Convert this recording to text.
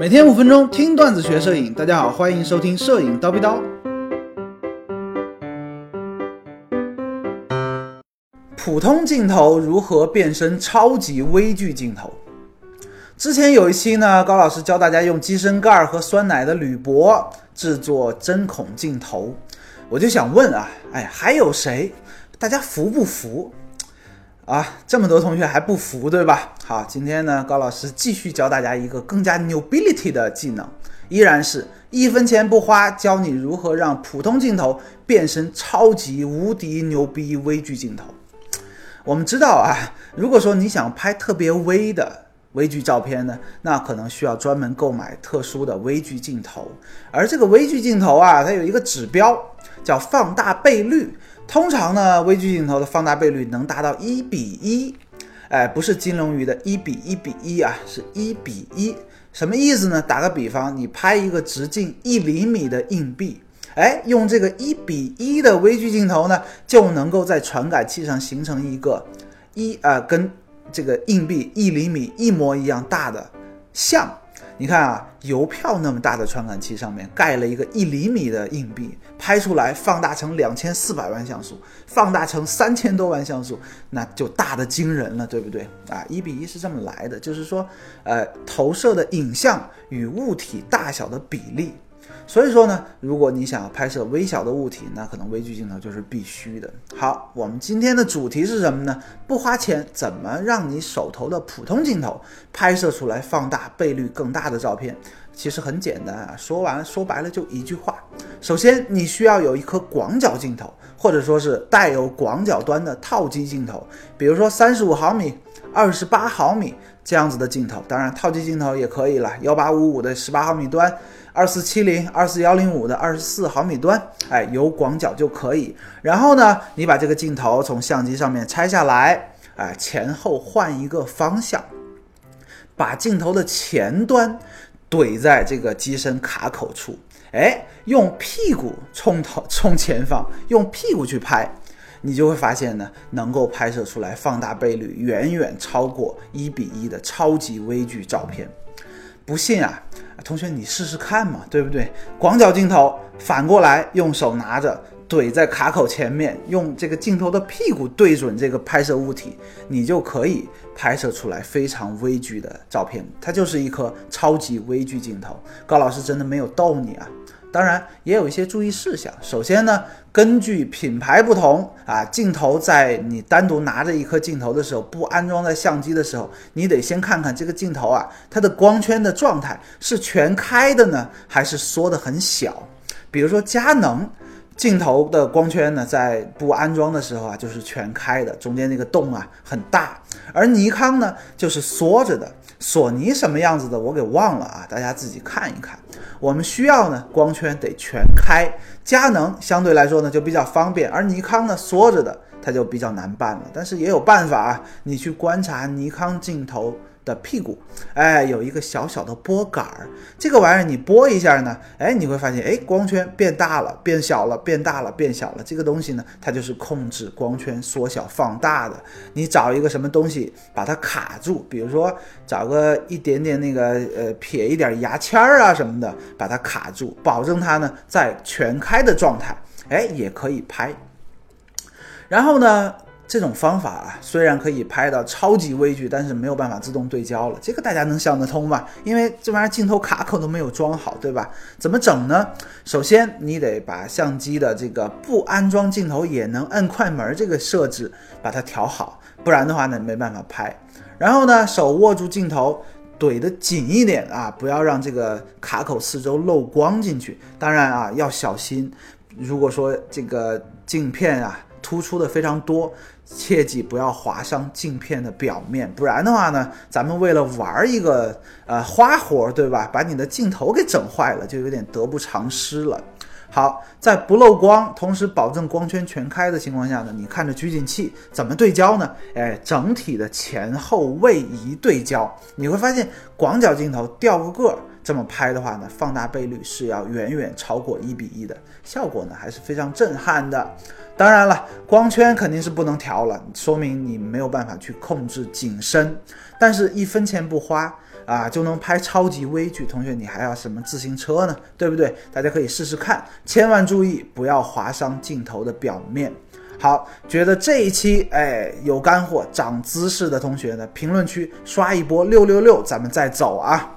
每天五分钟听段子学摄影，大家好，欢迎收听摄影叨逼叨。普通镜头如何变身超级微距镜头？之前有一期呢，高老师教大家用机身盖和酸奶的铝箔制作针孔镜头，我就想问啊，哎，还有谁？大家服不服？啊，这么多同学还不服，对吧？好，今天呢，高老师继续教大家一个更加 nobility 的技能，依然是一分钱不花，教你如何让普通镜头变身超级无敌牛逼微距镜头。我们知道啊，如果说你想拍特别微的微距照片呢，那可能需要专门购买特殊的微距镜头，而这个微距镜头啊，它有一个指标叫放大倍率。通常呢，微距镜头的放大倍率能达到一比一，哎，不是金龙鱼的一比一比一啊，是一比一，什么意思呢？打个比方，你拍一个直径一厘米的硬币，哎，用这个一比一的微距镜头呢，就能够在传感器上形成一个一啊，跟这个硬币一厘米一模一样大的像。你看啊，邮票那么大的传感器上面盖了一个一厘米的硬币，拍出来放大成两千四百万像素，放大成三千多万像素，那就大的惊人了，对不对啊？一比一是这么来的，就是说，呃，投射的影像与物体大小的比例。所以说呢，如果你想要拍摄微小的物体，那可能微距镜头就是必须的。好，我们今天的主题是什么呢？不花钱怎么让你手头的普通镜头拍摄出来放大倍率更大的照片？其实很简单啊，说完说白了就一句话：首先你需要有一颗广角镜头，或者说是带有广角端的套机镜头，比如说三十五毫米、二十八毫米这样子的镜头。当然，套机镜头也可以了，幺八五五的十八毫米端。二四七零、二四幺零五的二十四毫米端，哎，有广角就可以。然后呢，你把这个镜头从相机上面拆下来，哎，前后换一个方向，把镜头的前端怼在这个机身卡口处，哎，用屁股冲头冲前方，用屁股去拍，你就会发现呢，能够拍摄出来放大倍率远远超过一比一的超级微距照片。不信啊？同学，你试试看嘛，对不对？广角镜头反过来，用手拿着怼在卡口前面，用这个镜头的屁股对准这个拍摄物体，你就可以拍摄出来非常微距的照片。它就是一颗超级微距镜头。高老师真的没有逗你啊。当然也有一些注意事项。首先呢，根据品牌不同啊，镜头在你单独拿着一颗镜头的时候，不安装在相机的时候，你得先看看这个镜头啊，它的光圈的状态是全开的呢，还是缩得很小。比如说佳能镜头的光圈呢，在不安装的时候啊，就是全开的，中间那个洞啊很大。而尼康呢，就是缩着的。索尼什么样子的，我给忘了啊，大家自己看一看。我们需要呢，光圈得全开。佳能相对来说呢就比较方便，而尼康呢缩着的，它就比较难办了。但是也有办法啊，你去观察尼康镜头。的屁股，哎，有一个小小的拨杆儿，这个玩意儿你拨一下呢，哎，你会发现，哎，光圈变大了，变小了，变大了，变小了。这个东西呢，它就是控制光圈缩小放大的。你找一个什么东西把它卡住，比如说找个一点点那个呃撇一点牙签儿啊什么的，把它卡住，保证它呢在全开的状态，哎，也可以拍。然后呢？这种方法啊，虽然可以拍到超级微距，但是没有办法自动对焦了。这个大家能想得通吧？因为这玩意儿镜头卡口都没有装好，对吧？怎么整呢？首先你得把相机的这个不安装镜头也能摁快门这个设置把它调好，不然的话呢没办法拍。然后呢，手握住镜头，怼得紧一点啊，不要让这个卡口四周漏光进去。当然啊，要小心，如果说这个镜片啊。突出的非常多，切记不要划伤镜片的表面，不然的话呢，咱们为了玩一个呃花活，对吧？把你的镜头给整坏了，就有点得不偿失了。好，在不漏光，同时保证光圈全开的情况下呢，你看着取景器怎么对焦呢？哎，整体的前后位移对焦，你会发现广角镜头掉个个儿。这么拍的话呢，放大倍率是要远远超过一比一的，效果呢还是非常震撼的。当然了，光圈肯定是不能调了，说明你没有办法去控制景深。但是，一分钱不花啊就能拍超级微距，同学你还要什么自行车呢？对不对？大家可以试试看，千万注意不要划伤镜头的表面。好，觉得这一期哎有干货、长姿势的同学呢，评论区刷一波六六六，咱们再走啊！